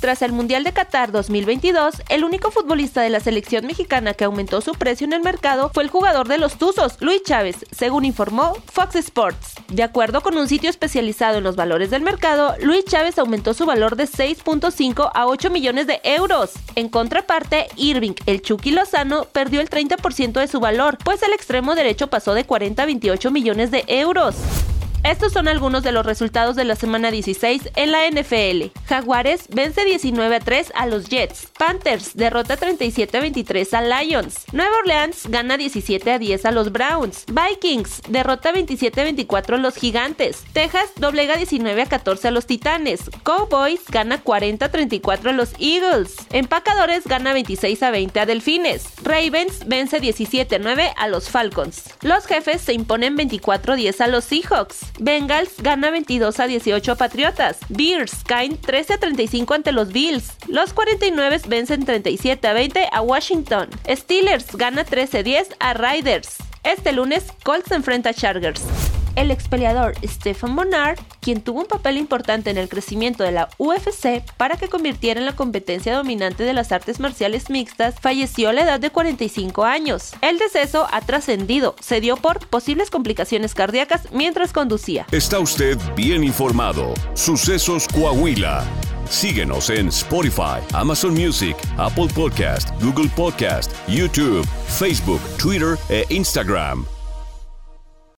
Tras el Mundial de Qatar 2022, el único futbolista de la selección mexicana que aumentó su precio en el mercado fue el jugador de los Tuzos, Luis Chávez, según informó Fox Sports. De acuerdo con un sitio especializado en los valores del mercado, Luis Chávez aumentó su valor de 6.5 a 8 millones de euros. En contraparte, Irving, el Chucky Lozano, perdió el 30% de su valor, pues el extremo derecho pasó de 40 a 28 millones de euros. Estos son algunos de los resultados de la semana 16 en la NFL. Jaguares vence 19 a 3 a los Jets. Panthers derrota 37 a 23 a Lions. Nueva Orleans gana 17 a 10 a los Browns. Vikings derrota 27 a 24 a los Gigantes. Texas doblega 19 a 14 a los Titanes. Cowboys gana 40 a 34 a los Eagles. Empacadores gana 26 a 20 a Delfines. Ravens vence 17 a 9 a los Falcons. Los jefes se imponen 24 a 10 a los Seahawks. Bengals gana 22 a 18 a Patriotas. Bears caen 13 a 35 ante los Bills. Los 49 vencen 37 a 20 a Washington. Steelers gana 13 a 10 a Riders. Este lunes, Colts enfrenta a Chargers el expeleador Stephen Monard, quien tuvo un papel importante en el crecimiento de la UFC para que convirtiera en la competencia dominante de las artes marciales mixtas, falleció a la edad de 45 años. El deceso ha trascendido, se dio por posibles complicaciones cardíacas mientras conducía. Está usted bien informado. Sucesos Coahuila. Síguenos en Spotify, Amazon Music, Apple Podcast, Google Podcast, YouTube, Facebook, Twitter e Instagram.